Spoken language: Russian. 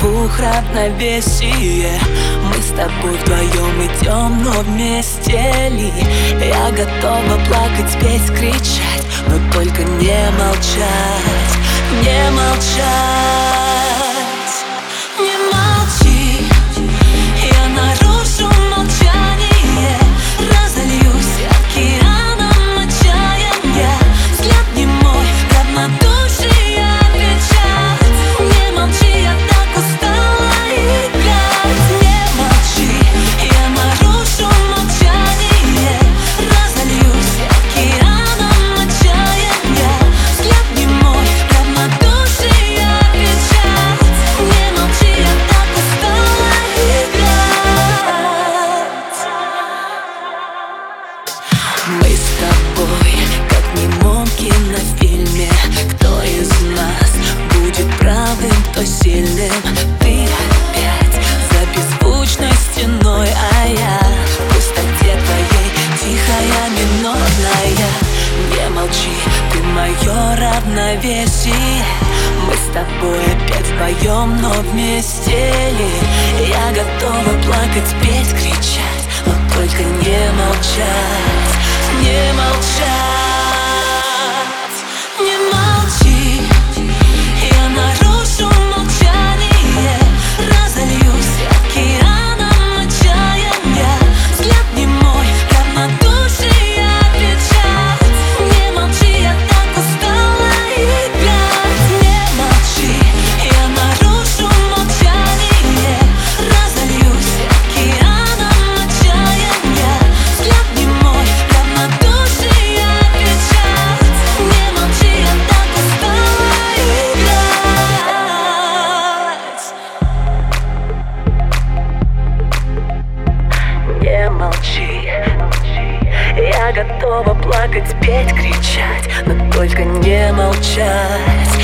двух равновесие Мы с тобой вдвоем идем, но вместе ли? Я готова плакать, петь, кричать Но только не молчать, не молчать тобой, как в немом кинофильме Кто из нас будет правым, то сильным? Ты опять за беззвучной стеной А я в пустоте твоей, тихая, минорная Не молчи, ты мое равновесие. Мы с тобой опять вдвоем, но вместе ли? Я готова плакать, петь, кричать Но только не молчать готова плакать, петь, кричать Но только не молчать